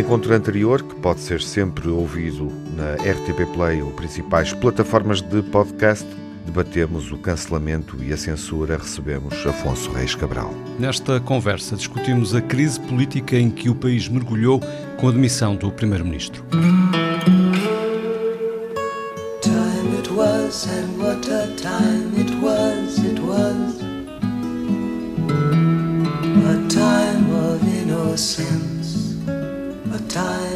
encontro anterior, que pode ser sempre ouvido na RTP Play ou principais plataformas de podcast, debatemos o cancelamento e a censura, recebemos Afonso Reis Cabral. Nesta conversa discutimos a crise política em que o país mergulhou com a demissão do primeiro-ministro. Time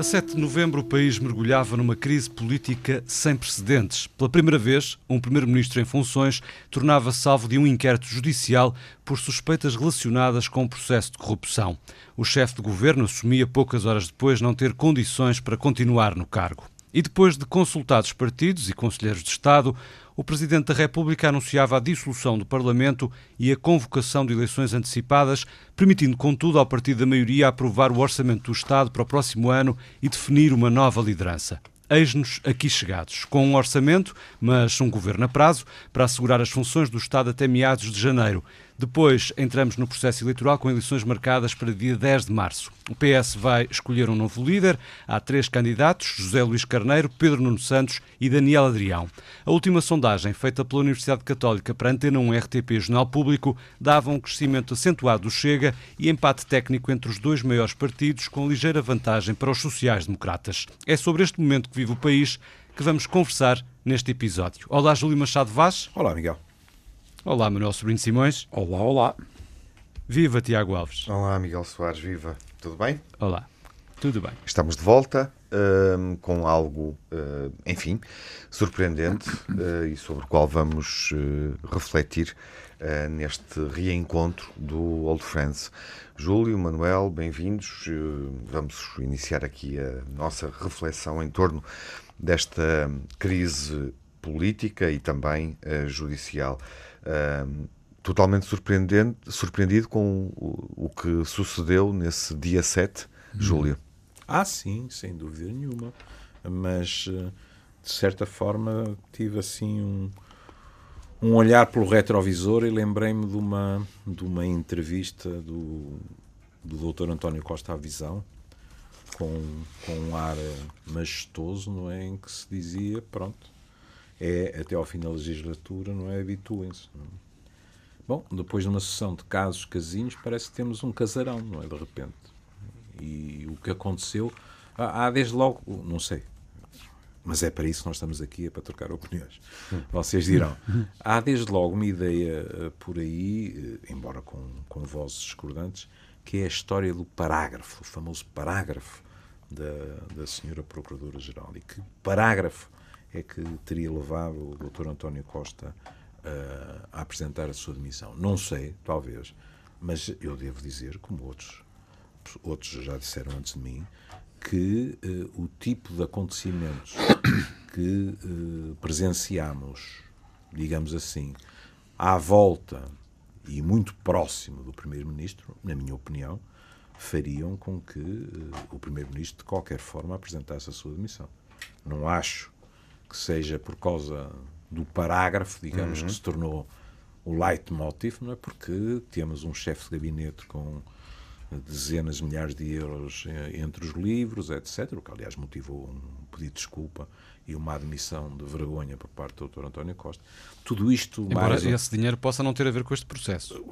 A 7 de novembro, o país mergulhava numa crise política sem precedentes. Pela primeira vez, um primeiro-ministro em funções tornava-se alvo de um inquérito judicial por suspeitas relacionadas com o processo de corrupção. O chefe de governo assumia poucas horas depois não ter condições para continuar no cargo. E depois de consultados partidos e conselheiros de Estado, o Presidente da República anunciava a dissolução do Parlamento e a convocação de eleições antecipadas, permitindo, contudo, ao partido da maioria aprovar o Orçamento do Estado para o próximo ano e definir uma nova liderança. Eis-nos aqui chegados, com um orçamento, mas um governo a prazo, para assegurar as funções do Estado até meados de janeiro. Depois entramos no processo eleitoral com eleições marcadas para dia 10 de março. O PS vai escolher um novo líder. Há três candidatos: José Luís Carneiro, Pedro Nuno Santos e Daniel Adrião. A última sondagem, feita pela Universidade Católica para Antena 1 RTP Jornal Público, dava um crescimento acentuado do Chega e empate técnico entre os dois maiores partidos, com ligeira vantagem para os sociais-democratas. É sobre este momento que vive o país que vamos conversar neste episódio. Olá, Júlio Machado Vaz. Olá, Miguel. Olá, Manuel Sobrinho Simões. Olá, olá. Viva, Tiago Alves. Olá, Miguel Soares, viva. Tudo bem? Olá, tudo bem. Estamos de volta uh, com algo, uh, enfim, surpreendente uh, e sobre o qual vamos refletir neste reencontro do Old Friends. Júlio, Manuel, bem-vindos. vamos iniciar aqui a nossa reflexão em torno desta crise política e também judicial totalmente surpreendente, surpreendido com o, o, que sucedeu nesse dia 7, hum. Júlio. Ah, sim, sem dúvida nenhuma. Mas, eh, de certa forma, tive assim um, um olhar pelo retrovisor e lembrei-me de uma, de uma entrevista do, do Dr. António Costa à Visão, com, com um ar eh, majestoso, não é? Em que se dizia, pronto, é até ao fim da legislatura, não é? Habituem-se. Bom, depois de uma sessão de casos casinhos, parece que temos um casarão, não é? De repente. E o que aconteceu. Há desde logo. Não sei. Mas é para isso que nós estamos aqui, é para trocar opiniões. Vocês dirão. Há desde logo uma ideia eh, por aí, embora com, com vozes discordantes, que é a história do parágrafo, o famoso parágrafo da, da senhora Procuradora-Geral. E que parágrafo é que teria levado o Dr. António Costa uh, a apresentar a sua demissão. Não sei, talvez, mas eu devo dizer, como outros, outros já disseram antes de mim, que uh, o tipo de acontecimentos que uh, presenciamos, digamos assim, à volta e muito próximo do Primeiro-Ministro, na minha opinião, fariam com que uh, o Primeiro-Ministro, de qualquer forma, apresentasse a sua demissão. Não acho que seja por causa do parágrafo, digamos, uhum. que se tornou o leitmotiv, não é? Porque temos um chefe de gabinete com dezenas de milhares de euros eh, entre os livros, etc., o que aliás motivou um pedido de desculpa e uma admissão de vergonha por parte do Dr. António Costa. Tudo isto Embora mais... esse dinheiro possa não ter a ver com este processo.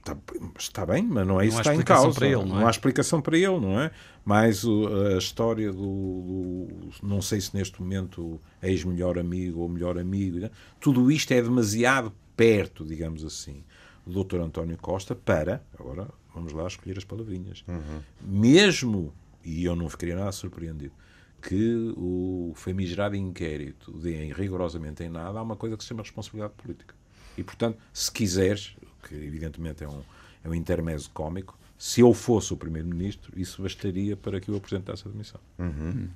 Está, está, bem, mas não é isso que está em causa. Para ele, não, é? não há explicação para ele, não é? Mais a história do, do não sei se neste momento ex-melhor amigo ou melhor amigo, né? tudo isto é demasiado perto, digamos assim, do Dr. António Costa para, agora vamos lá escolher as palavrinhas, uhum. mesmo, e eu não ficaria nada surpreendido, que o famigerado inquérito dê rigorosamente em nada, há uma coisa que se chama responsabilidade política. E, portanto, se quiseres, que evidentemente é um, é um intermédio cómico, se eu fosse o Primeiro-Ministro, isso bastaria para que eu apresentasse a demissão. Uhum.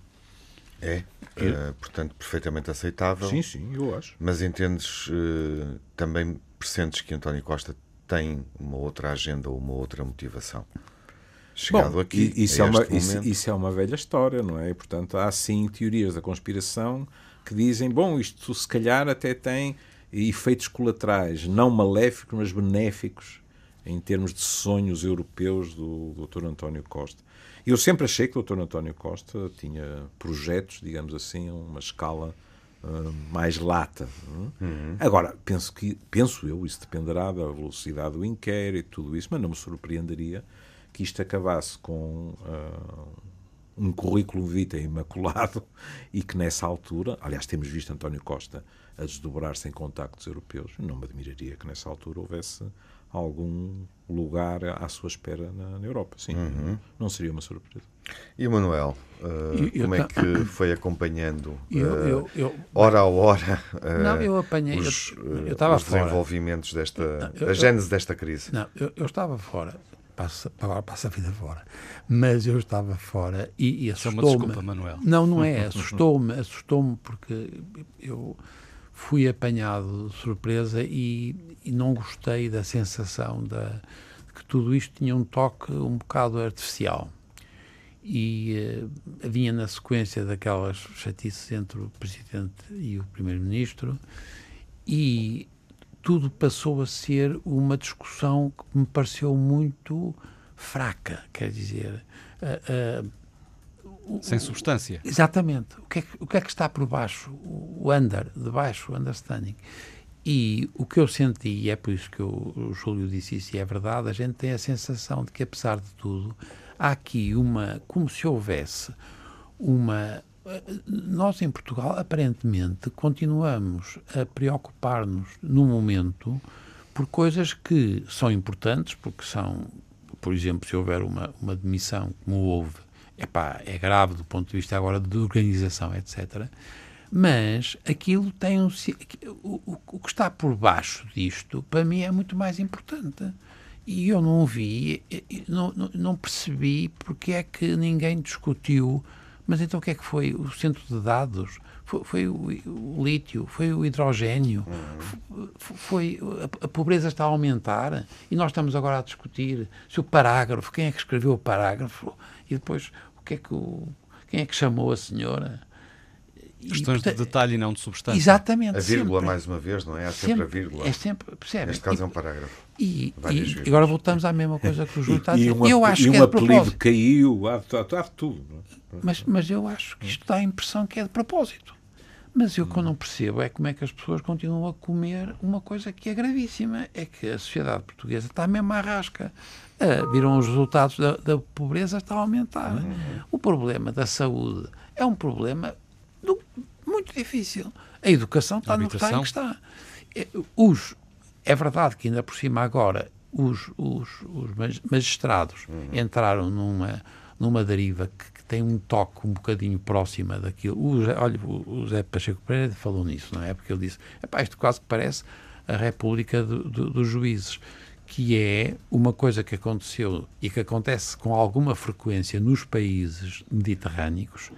É, uh, portanto, perfeitamente aceitável. Sim, sim, eu acho. Mas entendes, uh, também pressentes que António Costa tem uma outra agenda ou uma outra motivação? chegado Bom, aqui. Isso a é, uma, isso, isso é uma velha história, não é? E, portanto, há sim teorias da conspiração que dizem, bom, isto se calhar até tem efeitos colaterais, não maléficos, mas benéficos, em termos de sonhos europeus do Dr. António Costa. Eu sempre achei que o Dr. António Costa tinha projetos, digamos assim, a uma escala uh, mais lata. é? Uhum. Agora, penso, que, penso eu, isso dependerá da velocidade do inquérito, tudo isso, mas não me surpreenderia que isto acabasse com uh, um currículo vitae imaculado e que nessa altura, aliás, temos visto António Costa a desdobrar-se em contactos europeus, não me admiraria que nessa altura houvesse algum lugar à sua espera na, na Europa. Sim, não seria uma surpresa. E o Manuel, uh, Eu- eu como é ta- que foi acompanhando, Eu, uh, eu, eu, hora a hora, uh, Não, eu apanhei- os, eu- eu os fora. desenvolvimentos desta, eu- a eu- gênese desta crise? não, eu, eu estava fora. Passo, agora passo a vida fora. Mas eu estava fora e, e é uma assustou-me. desculpa, Manuel. Não, não é. Assustou-me, assustou-me porque eu fui apanhado de surpresa e, e não gostei da sensação da, de que tudo isto tinha um toque um bocado artificial. E eh, vinha na sequência daquelas chatices entre o Presidente e o Primeiro-Ministro e tudo passou a ser uma discussão que me pareceu muito fraca, quer dizer, ah, ah, Sem substância. Exatamente. O que, é que, o que é que está por baixo? O under, de baixo, o understanding. E o que eu senti, e é por isso que o, o Júlio disse isso, e é verdade, a gente tem a sensação de que, apesar de tudo, há aqui uma. como se houvesse uma. Nós, em Portugal, aparentemente, continuamos a preocupar-nos, no momento, por coisas que são importantes, porque são, por exemplo, se houver uma, uma demissão, como houve, epá, é grave do ponto de vista agora de organização, etc. Mas aquilo tem um. O, o, que está por baixo disto, para mim, é muito mais importante. E eu não vi, não, não percebi porque é que ninguém discutiu. Mas então o que é que foi? O centro de dados? Foi, foi o, o lítio? Foi o hidrogênio? F- Foi, a, a pobreza está a aumentar e nós estamos agora a discutir se o parágrafo, quem é que escreveu o parágrafo e depois o que é que o, quem é que chamou a senhora? E, Questões de portanto, detalhe e não de substância. Exatamente. A vírgula, sempre. mais uma vez, não é? Há sempre, a vírgula. É sempre, percebe? Neste caso E- é um parágrafo. E, e agora voltamos à mesma coisa que o Júlio está a E, dizer. um, eu acho e que um é de apelido caiu, há, há, há tudo. é? Mas, mas eu acho que isto dá a impressão que é de propósito. Mas eu, o que eu não percebo é como é que as pessoas continuam a comer uma coisa que é gravíssima. É que a sociedade portuguesa está mesmo à rasca. Ah, viram os resultados da, da pobreza, está a aumentar. O problema da saúde é um problema muito difícil. A educação está no estado que está. É, Os, é verdade que ainda por cima agora os, os, os mag- magistrados entraram numa, numa deriva que, que tem um toque um bocadinho próxima daquilo. O, olha, o o Zé Pacheco Pereira falou nisso, não é? Porque ele disse, "Epá, isto quase que parece a República do- do- dos Juízes, que é uma coisa que aconteceu e que acontece com alguma frequência nos países mediterrâneos,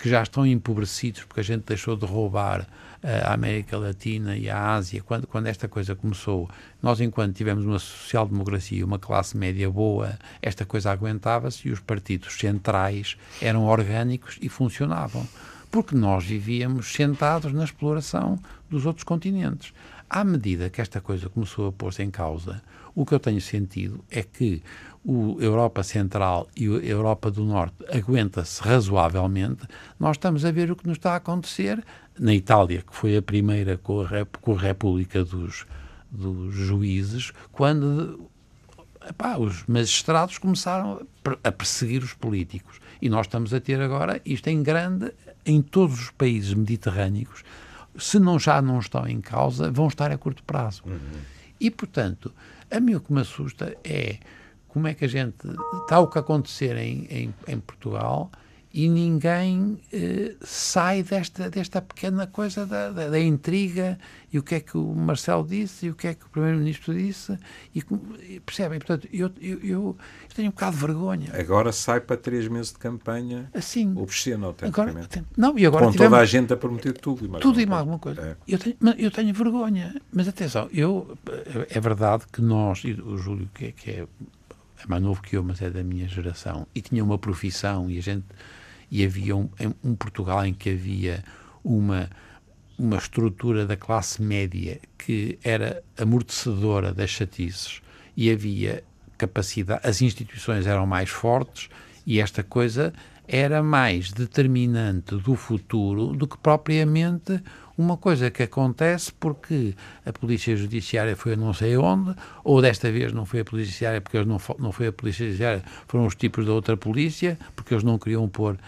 que já estão empobrecidos porque a gente deixou de roubar eh, a América Latina e a Ásia. Quando, quando esta coisa começou, nós, enquanto tivemos uma social-democracia, uma classe média boa, esta coisa aguentava-se e os partidos centrais eram orgânicos e funcionavam. Porque nós vivíamos sentados na exploração dos outros continentes. À medida que esta coisa começou a pôr-se em causa, o que eu tenho sentido é que o Europa Central e a Europa do Norte aguenta-se razoavelmente, nós estamos a ver o que nos está a acontecer na Itália, que foi a primeira com a, com a República dos, dos Juízes, quando epá, os magistrados começaram a per- a perseguir os políticos. E nós estamos a ter agora isto em grande em todos os países mediterrâneos. Se não já não estão em causa, vão estar a curto prazo. E, portanto, a mim o que me assusta é como é que a gente. Está o que acontecer em, em, em Portugal e ninguém eh, sai desta, desta pequena coisa da, da, da intriga e o que é que o Marcelo disse e o que é que o Primeiro-Ministro disse. E, e percebem? Portanto, eu, eu, eu, tenho um bocado de vergonha. Agora sai para três meses de campanha Assim. obsceno, Agora, autenticamente. não, e agora Com tivemos- toda a gente a prometer tudo e mais tudo e alguma mais alguma coisa. É. Eu, tenho, eu tenho vergonha. Mas atenção, eu, é verdade que nós, e o Júlio, que é, que é é mais novo que eu, mas é da minha geração, e tinha uma profissão e a gente e havia um, um Portugal em que havia uma uma estrutura da classe média que era amortecedora das chatices. E havia capacidade, as instituições eram mais fortes e esta coisa era mais determinante do futuro do que propriamente uma coisa que acontece porque a Polícia Judiciária foi a não sei onde, ou desta vez não foi a Polícia Judiciária porque eles não, não foi a Polícia Judiciária, foram os tipos da outra polícia, porque eles não queriam pôr.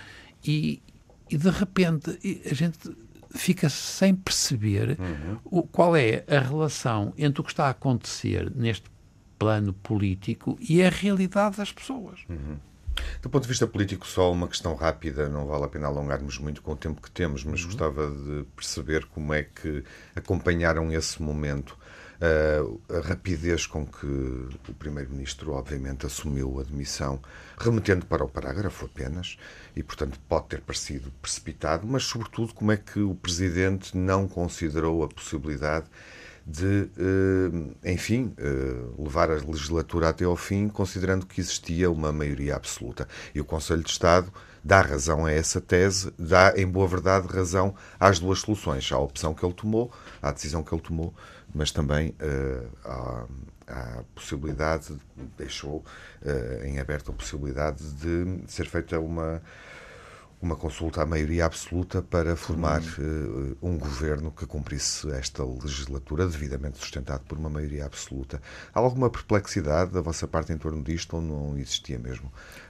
E, e de repente a gente fica sem perceber uhum. o, qual é a relação entre o que está a acontecer neste plano político e a realidade das pessoas. Uhum. Do ponto de vista político, só uma questão rápida, não vale a pena alongarmos muito com o tempo que temos, mas uhum. gostava de perceber como é que acompanharam esse momento Uh, a rapidez com que o Primeiro-Ministro, obviamente, assumiu a demissão, remetendo para o parágrafo apenas, e, portanto, pode ter parecido precipitado, mas, sobretudo, como é que o Presidente não considerou a possibilidade de, uh, enfim, uh, levar a legislatura até ao fim, considerando que existia uma maioria absoluta. E o Conselho de Estado dá razão a essa tese, dá, em boa verdade, razão às duas soluções, à opção que ele tomou, à decisão que ele tomou mas também há, há a possibilidade, deixou em aberto a possibilidade de ser feita uma uma consulta à maioria absoluta para formar uh, um governo que cumprisse esta legislatura devidamente sustentado por uma maioria absoluta. Há alguma perplexidade da vossa parte em torno disto ou não existia mesmo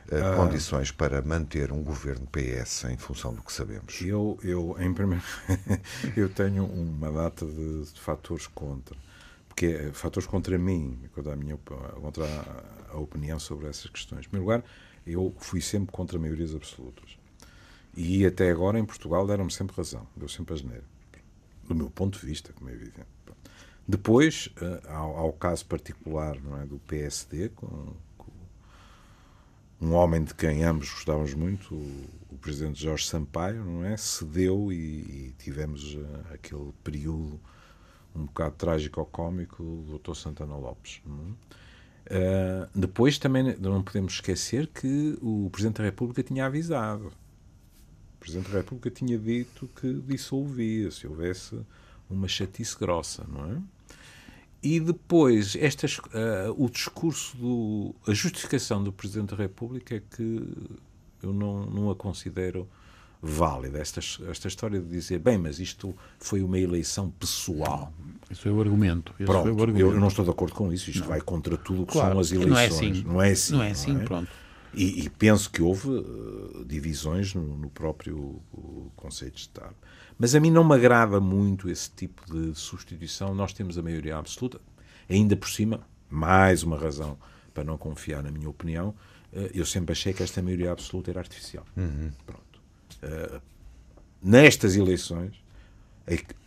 uh, condições para manter um governo PS em função do que sabemos? Eu, eu em primeiro, eu tenho uma data de, de fatores contra, porque é, fatores contra mim, contra a minha contra a, a opinião sobre essas questões. Em primeiro lugar, eu fui sempre contra maiorias absolutas e até agora em Portugal deram-me sempre razão, deu sempre a geneira. Do meu ponto de vista, como é evidente. Depois, ao, ao, caso particular é, do PSD, com, com, um homem de quem ambos gostávamos muito, o, o presidente Jorge Sampaio, não é, cedeu e, e tivemos uh, aquele período um bocado trágico ou cómico do Dr. Santana Lopes. Uh, depois também não podemos esquecer que o Presidente da República tinha avisado Presidente da República tinha dito que dissolvia se houvesse uma chatice grossa, não é? E depois, estas, uh, o discurso, do, a justificação do Presidente da República é que eu não, não a considero válida. Esta, esta história de dizer, bem, mas isto foi uma eleição pessoal. Isso é o argumento. Pronto, o argumento. Eu, não estou de acordo com isso. Isto não. vai contra tudo o que claro, são as eleições. Não é assim. Não é assim, não é assim não é? pronto. E, e, penso que houve uh, divisões no, no próprio uh, Conselho de Estado. Mas a mim não me agrada muito esse tipo de substituição. Nós temos a maioria absoluta. Ainda por cima, mais uma razão para não confiar na minha opinião, uh, eu sempre achei que esta maioria absoluta era artificial. Uhum. Pronto. Uh, nestas eleições,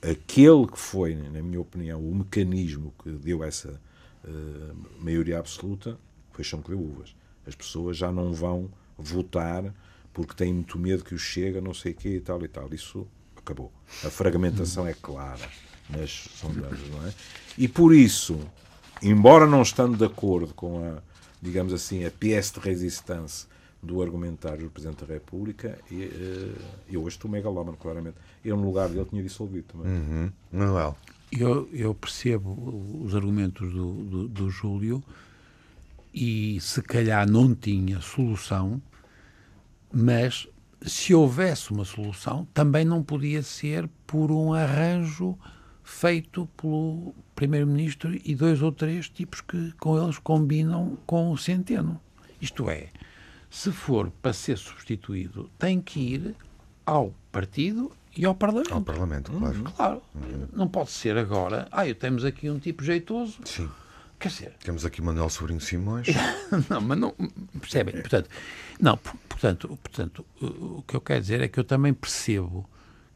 aquele que foi, na minha opinião, o mecanismo que deu essa uh, maioria absoluta foi chão que deu uvas. As pessoas já não vão votar porque têm muito medo que o chega, não sei o quê e tal e tal. Isso acabou. A fragmentação é clara nas sondagens, não é? E por isso, embora não estando de acordo com a, digamos assim, a pièce de resistência do argumentário do Presidente da República, eh, eu hoje estou megalómano, claramente. Eu, no lugar dele, tinha dissolvido também. Uhum. Manuel. Eu, eu percebo os argumentos do, do, do Júlio, e se calhar não tinha solução, mas se houvesse uma solução, também não podia ser por um arranjo feito pelo Primeiro-Ministro e dois ou três tipos que com eles combinam com o Centeno. Isto é, se for para ser substituído, tem que ir ao partido e ao Parlamento. Ao Parlamento, claro. Claro. Uhum. Não pode ser agora. Ah, temos aqui um tipo jeitoso. Sim. Quer dizer. Temos aqui Manuel Sobrinho Simões. não, mas não. Percebem? Portanto, não, portanto, portanto, o que eu quero dizer é que eu também percebo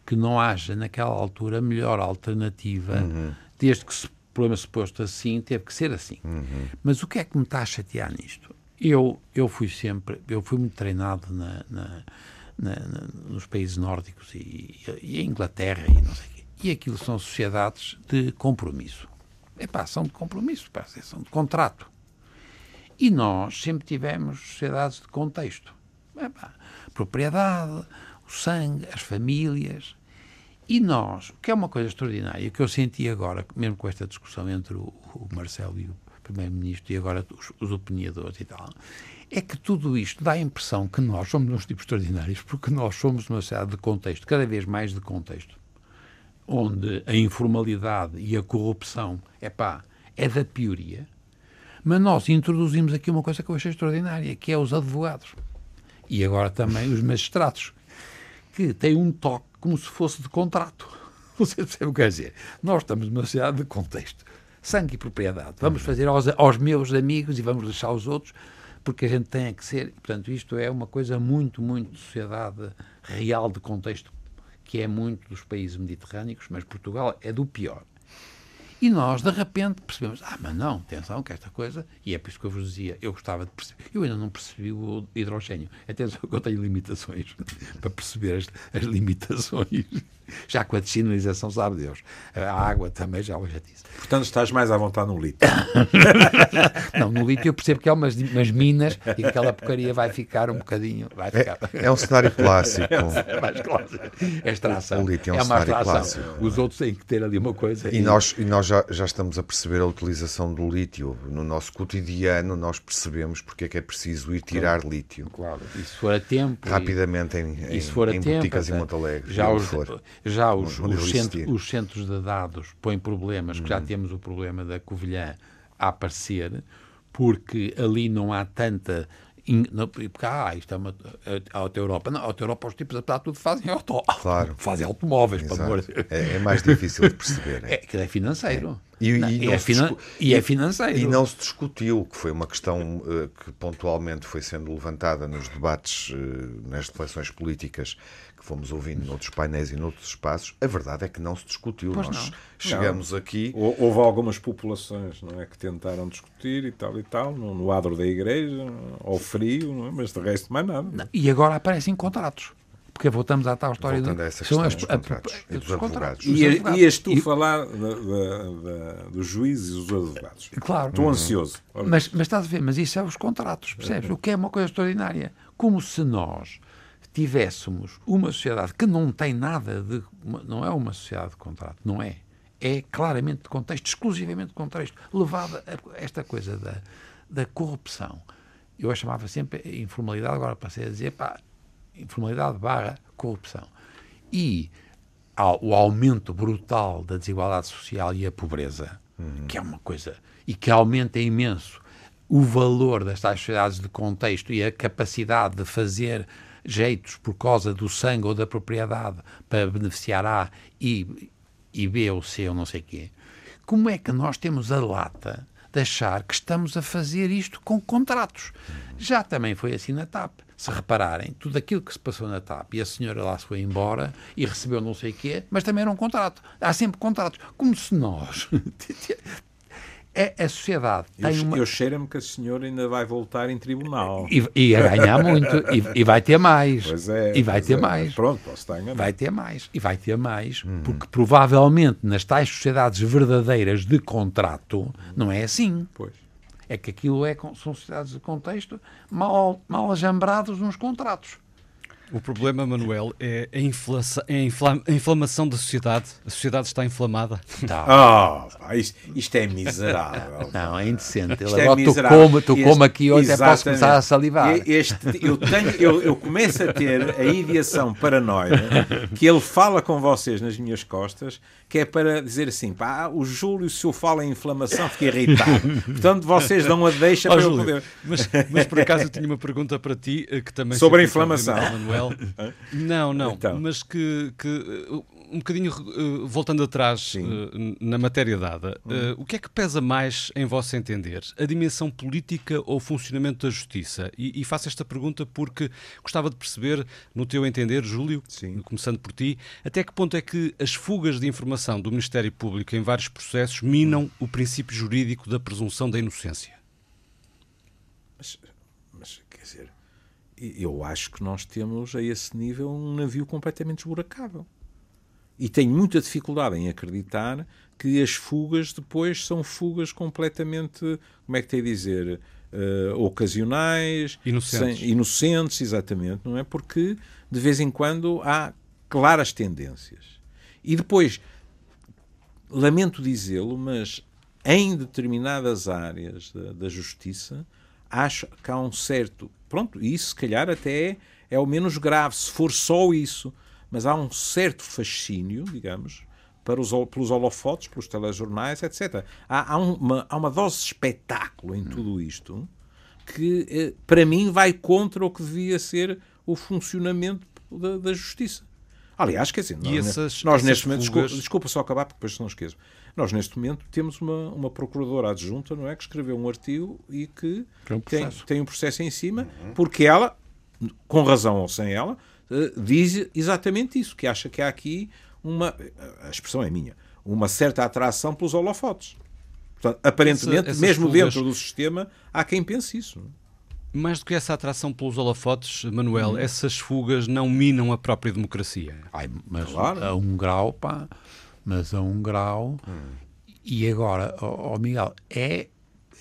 que não haja naquela altura melhor alternativa, uhum. desde que o problema suposto assim teve que ser assim. Uhum. Mas o que é que me está a chatear nisto? Eu, eu fui sempre, eu fui muito treinado na, na, na, nos países nórdicos e, e, a Inglaterra e não sei o quê. E aquilo são sociedades de compromisso. Epá, são de compromisso, pá, são de contrato. E nós sempre tivemos sociedades de contexto. Epá, propriedade, o sangue, as famílias. E nós, o que é uma coisa extraordinária, que eu senti agora, mesmo com esta discussão entre o, o Marcelo e o Primeiro-Ministro e agora os, os opiniadores e tal, é que tudo isto dá a impressão que nós somos uns tipos extraordinários, porque nós somos uma sociedade de contexto, cada vez mais de contexto, onde a informalidade e a corrupção, é pá, é da pioria, mas nós introduzimos aqui uma coisa que eu achei extraordinária, que é os advogados. E agora também os magistrados, que têm um toque como se fosse de contrato. Você percebe o que quer dizer? Nós estamos numa sociedade de contexto. Sangue e propriedade. Vamos fazer aos, aos meus amigos e vamos deixar os outros, porque a gente tem que ser. Portanto, isto é uma coisa muito, muito de sociedade real de contexto, que é muito dos países mediterrâneos, mas Portugal é do pior. E nós, de repente, percebemos, ah, mas não, atenção, que esta coisa, e é por isso que eu vos dizia, eu gostava de perceber, eu ainda não percebi o hidrogênio, atenção que eu tenho limitações para perceber as, as limitações, já com a dessinalização, sabe Deus, a água também já já disse. Portanto, estás mais à vontade no lítio. não, no lítio eu percebo que há umas, umas minas e que aquela porcaria vai ficar um bocadinho, vai ficar... É, é um cenário clássico. é mais clássico. É extração. O lítio é um é uma cenário extração. clássico. Os outros têm que ter ali uma coisa. E nós, e nós já, já estamos a perceber a utilização do lítio. No nosso cotidiano, nós percebemos porque é que é preciso ir tirar lítio. Claro, e se for a tempo. e- Rapidamente em, E em, se for a em tempo, boticas em até- Monte Alegre. já os, for. Já os, os, existir. os centros de dados põem problemas, que já temos o problema da Covilhã a aparecer, porque ali não há tanta. Porque, ah, isto é uma a Auto Europa. Não, a Auto Europa, os tipos apesar de tudo, fazem, auto, Claro. fazem automóveis, para amor Exato. É, é mais difícil de perceber. É, aquilo é financeiro. E, Não, e e não é, se finan- e é financeiro. E não se discutiu, que foi uma questão eh, que pontualmente foi sendo levantada nos debates, eh, nas reflexões políticas que fomos ouvindo noutros painéis e noutros espaços. A verdade é que não se discutiu. Pois Nós não. chegamos aqui. Hou- Houve algumas populações não é, que tentaram discutir e tal e tal, no, no adro da igreja, ao frio, não é? mas de resto mais nada. E agora aparecem contratos. Porque voltamos à tal história Voltando de- a essa são as- dos a- contratos e dos dos advogados. Os E advogados. ias tu E- falar da- da- da- dos juízes e dos advogados. Claro. Estou ansioso. Ora, Mas, mas estás a ver, mas isso é os contratos, percebes? O que é uma coisa extraordinária. Como se nós tivéssemos uma sociedade que não tem nada de. não é uma sociedade de contrato, não é. É claramente de contexto, exclusivamente de contexto, levada a esta coisa da, da corrupção. Eu a chamava sempre informalidade, agora passei a dizer, pá, informalidade barra corrupção. E o aumento brutal da desigualdade social e a pobreza, que é uma coisa, e que aumenta imenso o valor das tais sociedades de contexto e a capacidade de fazer jeitos por causa do sangue ou da propriedade para beneficiar A e, e B ou C ou não sei quê. Como é que nós temos a lata de achar que estamos a fazer isto com contratos? Já também foi assim na TAP. Se repararem, tudo aquilo que se passou na TAP e a senhora lá se foi embora e recebeu não sei o quê, mas também era um contrato. Há sempre contratos. Como se nós. é, a sociedade eu, tem uma. eu cheiro-me que a senhora ainda vai voltar em tribunal. E, e a ganhar muito. E, e vai ter mais. Pois é. E vai ter é. mais. Pronto, posso estar enganado. Vai ter mais. E vai ter mais. Porque provavelmente nas tais sociedades verdadeiras de contrato não é assim. Pois. É que aquilo é, são sociedades de contexto mal, mal ajambrados nos contratos. O problema, Manuel, é a, inflação, é a infla- a inflamação da sociedade. A sociedade está inflamada. Tá. Ah, pá, isto, isto é miserável. Não, é indecente. Isto é Agora tu miserável. como, tu Este- como aqui hoje até posso começar a Exatamente. salivar. Este, eu, tenho, eu, eu começo a ter a ideação paranoide que ele fala com vocês nas minhas costas, que é para dizer assim: pá, o Júlio, se eu falo em inflamação, fica irritado. Portanto, vocês dão a deixa Ó, para eu Júlio, poder. mas, mas por acaso eu tinha uma pergunta para ti eh, que também Sobre a inflamação. Manuel. Não, não, Então. mas que, que eh, um bocadinho eh, voltando atrás. Hum. eh, na matéria dada, eh, o que é que pesa mais em vosso entender? A dimensão política ou o funcionamento da justiça? E, e faço esta pergunta porque gostava de perceber, no teu entender, Júlio, Sim. começando por ti, até que ponto é que as fugas de informação do Ministério Público em vários processos minam o princípio jurídico da presunção da inocência? Mas, mas, quer dizer, eu acho que nós temos a esse nível um navio completamente esburacável. E tenho muita dificuldade em acreditar que as fugas depois são fugas completamente, como é que tem a dizer, uh, ocasionais, inocentes. Sem, inocentes, exatamente, não é? Porque de vez em quando há claras tendências. E depois, lamento dizê-lo, mas em determinadas áreas da, da, justiça, acho que há um certo. Pronto, isso se calhar até é o menos grave, se for só isso. Mas há um certo fascínio, digamos, para os, pelos holofotes, pelos telejornais, etc. Há, há, uma, há uma dose de espetáculo em tudo isto que, eh, para mim, vai contra o que devia ser o funcionamento da, da justiça. Aliás, quer dizer, nós, essas, nós essas neste momento, desculpa, desculpa, só acabar, porque depois não esqueço. Nós, neste momento, temos uma, uma procuradora adjunta, não é? Que escreveu um artigo e que um tem, tem um processo em cima, uhum. porque ela, com razão ou sem ela, eh, diz exatamente isso, que acha que há aqui uma, a expressão é minha, uma certa atração pelos holofotes. Portanto, aparentemente, essa, mesmo fugas... dentro do sistema, há quem pense isso. Mais do que essa atração pelos holofotes, Manuel, hum. essas fugas não minam a própria democracia. Ai, mas claro. a um grau, pá, mas a um grau. Hum. E agora, ó, oh, Miguel, é,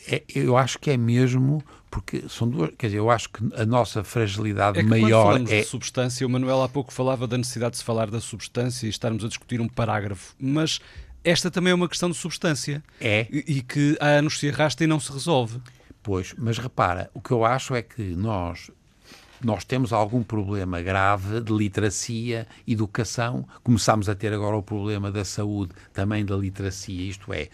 é, eu acho que é mesmo porque são duas, quer dizer, eu acho que a nossa fragilidade é que maior falamos é de substância. O Manuel há pouco falava da necessidade de se falar da substância e estarmos a discutir um parágrafo, mas esta também é uma questão de substância. É. E, e que há anos se arrasta e não se resolve. Pois, mas repara, o que eu acho é que nós nós temos algum problema grave de literacia, educação, começamos a ter agora o problema da saúde, também da literacia, isto é,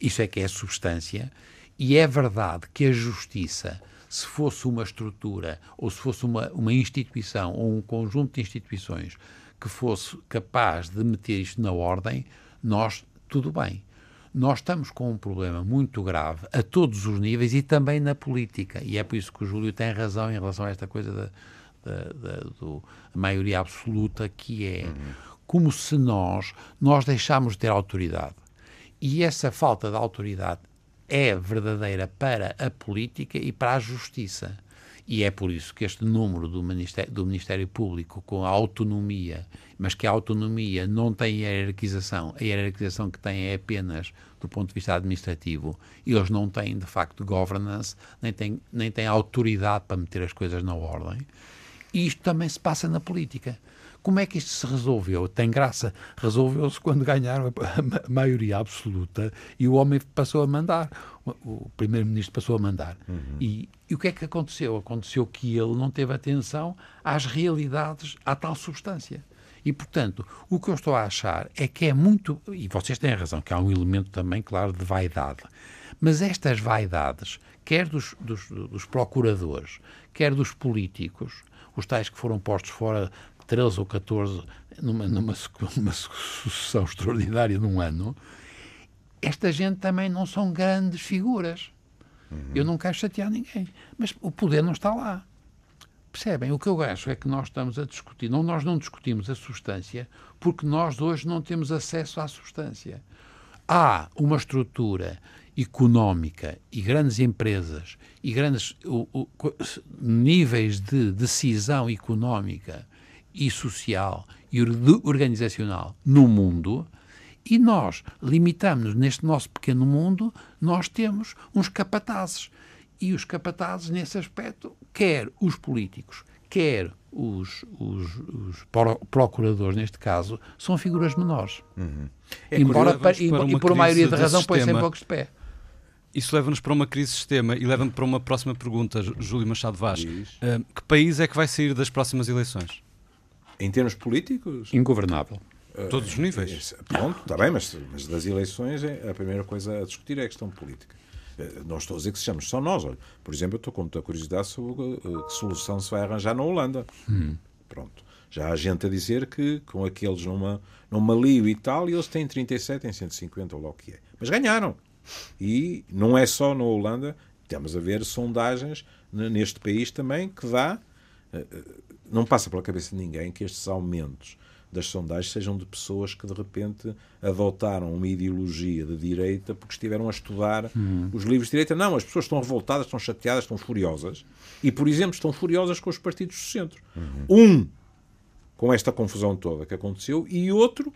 isto é que é substância, e é verdade que a justiça, se fosse uma estrutura, ou se fosse uma, uma instituição, ou um conjunto de instituições que fosse capaz de meter isto na ordem, nós, tudo bem. Nós estamos com um problema muito grave a todos os níveis e também na política. E é por isso que o Júlio tem razão em relação a esta coisa da, da, da do, maioria absoluta, que é uhum. como se nós, nós deixámos de ter autoridade. E essa falta de autoridade é verdadeira para a política e para a justiça. E é por isso que este número do Ministério, do Ministério Público com a autonomia, mas que a autonomia não tem hierarquização, a hierarquização que tem é apenas do ponto de vista administrativo, eles não têm de facto governance, nem têm, nem têm autoridade para meter as coisas na ordem. E isto também se passa na política. Como é que isto se resolveu? Tem graça. Resolveu-se quando ganharam a maioria absoluta e o homem passou a mandar. O primeiro-ministro passou a mandar. Uhum. E, e, o que é que aconteceu? Aconteceu que ele não teve atenção às realidades, à tal substância. E, portanto, o que eu estou a achar é que é muito. E vocês têm razão, que há um elemento também, claro, de vaidade. Mas estas vaidades, quer dos, dos, dos procuradores, quer dos políticos, os tais que foram postos fora 13 ou 14 numa, numa, numa sucessão extraordinária num ano, esta gente também não são grandes figuras. Uhum. Eu não quero chatear ninguém, mas o poder não está lá. Percebem? O que eu acho é que nós estamos a discutir, não, nós não discutimos a substância porque nós hoje não temos acesso à substância. Há uma estrutura económica e grandes empresas e grandes o, o, níveis de decisão económica e social e organizacional no mundo e nós limitamos-nos neste nosso pequeno mundo, nós temos uns capatazes. E os capatazes, nesse aspecto, quer os políticos, quer os, os, os procuradores, neste caso, são figuras menores. Uhum. É Embora, para, e, e por maioria de razão, põem-se em poucos de pé. Isso leva-nos para uma crise de sistema e leva-me para uma próxima pergunta, Júlio Machado Vaz. Uh, que país é que vai sair das próximas eleições? Em termos políticos? Ingovernável. Uh, Todos os níveis. Pronto, está bem, mas, mas das eleições é, a primeira coisa a discutir é a questão política. Uh, não estou a dizer que sejamos só nós. Olha. Por exemplo, eu estou com muita curiosidade sobre uh, que solução se vai arranjar na Holanda. Hum. Pronto. Já há gente a dizer que com aqueles numa, numa Malio e tal, eles têm 37 em 150, ou lá o que é. Mas ganharam. E não é só na Holanda, estamos a ver sondagens neste país também que dá não passa pela cabeça de ninguém que estes aumentos das sondagens sejam de pessoas que de repente adotaram uma ideologia de direita porque estiveram a estudar uhum. os livros de direita. Não, as pessoas estão revoltadas, estão chateadas, estão furiosas. E, por exemplo, estão furiosas com os partidos do centro. Uhum. Um com esta confusão toda que aconteceu e outro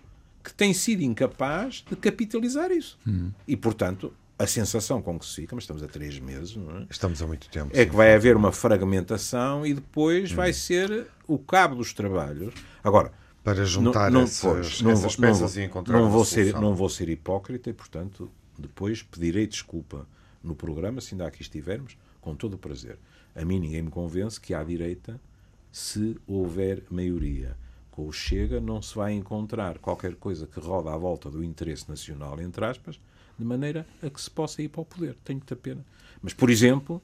que tem sido incapaz de capitalizar isso. Uhum. E, portanto, a sensação com que se fica, mas estamos a três meses, não é? Estamos há muito tempo. É sim. que vai haver uma fragmentação e depois vai ser o cabo dos trabalhos. Agora, Para juntar não, não, essas, pois, não essas não peças vou- e encontrar não vou ser. Não vou ser hipócrita e, portanto, depois pedirei desculpa no programa, se ainda aqui estivermos, com todo o prazer. A mim ninguém me convence que à direita, se houver maioria com o Chega, não se vai encontrar qualquer coisa que roda à volta do interesse nacional, entre aspas, de maneira a que se possa ir para o poder. Tenho muita pena. Mas, por exemplo,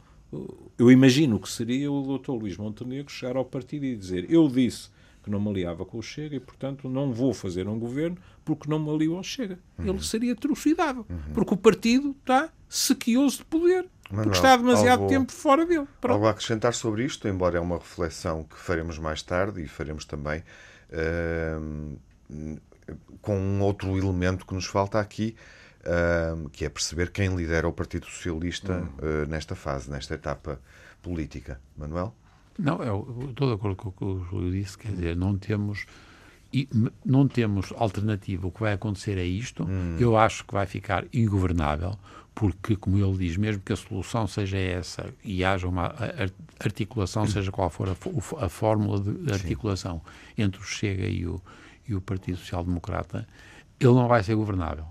eu imagino que seria o Dr. Luís Montenegro chegar ao partido e dizer eu disse que não me aliava com o Chega e, portanto, não vou fazer um governo porque não me alio ao Chega. Uhum. Ele seria trucidado. Porque o partido está sequioso de poder. Manuel, porque está demasiado algo- tempo fora dele. Pronto. Algo a acrescentar sobre isto, embora é uma reflexão que faremos mais tarde e faremos também com um outro elemento que nos falta aqui, que é perceber quem lidera o Partido Socialista eh, nesta fase, nesta etapa política. Manuel? Não, eu estou de acordo com o que o Júlio disse, quer dizer, não temos e não temos alternativa. O que vai acontecer é isto. Eu acho que vai ficar ingovernável, porque, como ele diz, mesmo que a solução seja essa e haja uma articulação, seja qual for a, a fórmula de articulação entre o Chega e o, e o Partido Social Democrata, ele não vai ser governável.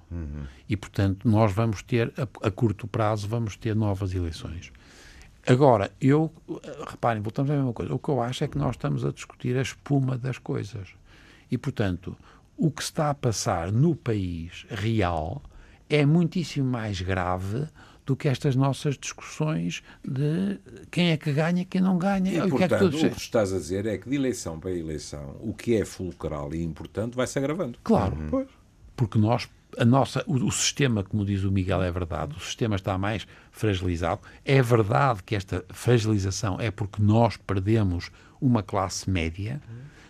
E, portanto, nós vamos ter, a, a curto prazo, vamos ter novas eleições. Agora, eu, reparem, voltamos à mesma coisa. O que eu acho é que nós estamos a discutir a espuma das coisas. E, portanto, o que está a passar no país real é muitíssimo mais grave do que estas nossas discussões de quem é que ganha quem não ganha. E, o que é que portanto, tu o que estás a dizer é que de eleição para eleição, o que é fulcral e importante vai se agravando. Claro, Pois. porque nós, a nossa, o, o sistema, como diz o Miguel, é verdade, o sistema está mais fragilizado. É verdade que esta fragilização é porque nós perdemos uma classe média,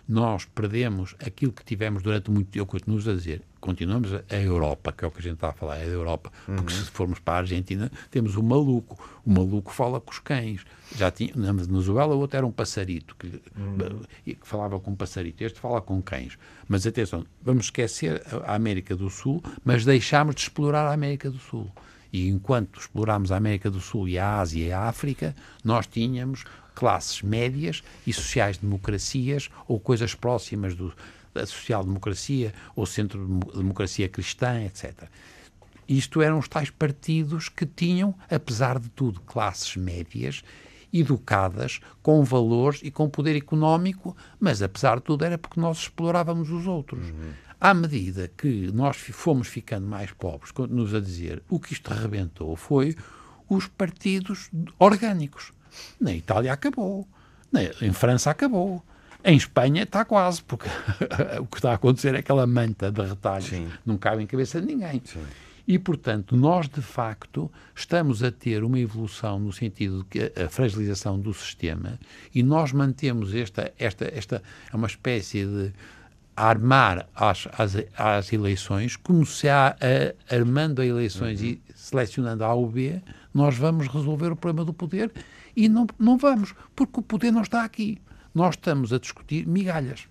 nós perdemos aquilo que tivemos durante muito tempo, eu continuo a dizer, continuamos a, Europa, que é o que a gente está a falar, é da Europa, porque se formos para a Argentina, temos o maluco, o maluco fala com os cães. Já tinha, na Venezuela, o outro era um passarito, que, que falava com um passarito, este fala com cães. Mas atenção, vamos esquecer a a América do Sul, mas deixámos de explorar a América do Sul. E enquanto explorámos a América do Sul e a Ásia e a África, nós tínhamos classes médias e sociais-democracias ou coisas próximas do, da social-democracia ou centro-democracia cristã, etc. Isto eram os tais partidos que tinham, apesar de tudo, classes médias, educadas, com valores e com poder económico, mas apesar de tudo era porque nós explorávamos os outros. À medida que nós fomos ficando mais pobres, continuamos a dizer, o que isto arrebentou foi os partidos orgânicos. Na Itália acabou, em França acabou, em Espanha está quase, porque o que está a acontecer é aquela manta de retalhos não cabe em cabeça de ninguém. E, portanto, nós, de facto, estamos a ter uma evolução no sentido de que a fragilização do sistema e nós mantemos esta, esta, esta é uma espécie de armar às, às, às eleições, como se há, a, armando a eleições e selecionando A ou B, nós vamos resolver o problema do poder e não, não vamos, porque o poder não está aqui. Nós estamos a discutir migalhas.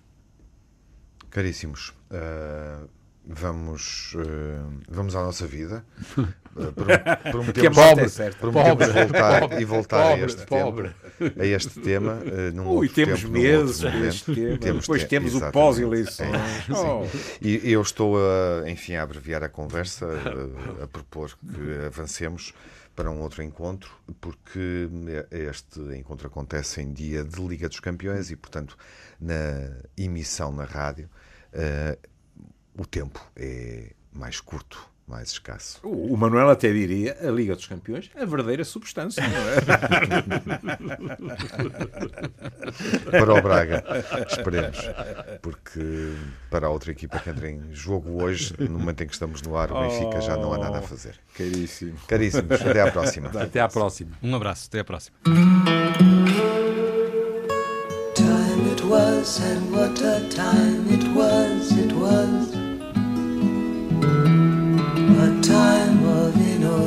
Caríssimos, eh, vamos, eh, vamos à nossa vida. Pro- prometemos, Que é certa. prometemos Pobre, voltar pobre, e voltar pobre, a este pobre. tema. A este tema num Ui, outro temos tempo, num meses momento. este tema. Temos Depois te- temos o pós-eleições. É. Oh. E eu estou, a, enfim, a abreviar a conversa, a, a propor que avancemos para um outro encontro, porque este encontro acontece em dia de Liga dos Campeões e, portanto, na emissão na rádio, eh, o tempo é mais curto, mais escasso. O o Manuel até diria a Liga dos Campeões, a verdadeira substância, não é? Para o Braga, esperemos, porque para a outra equipa que entra em jogo hoje, no momento em que estamos no ar, o Benfica já não há nada a fazer. Caríssimo. Caríssimos, até à próxima. Até à próxima. Um abraço, até à próxima. Time it was, and what a time it was, it was.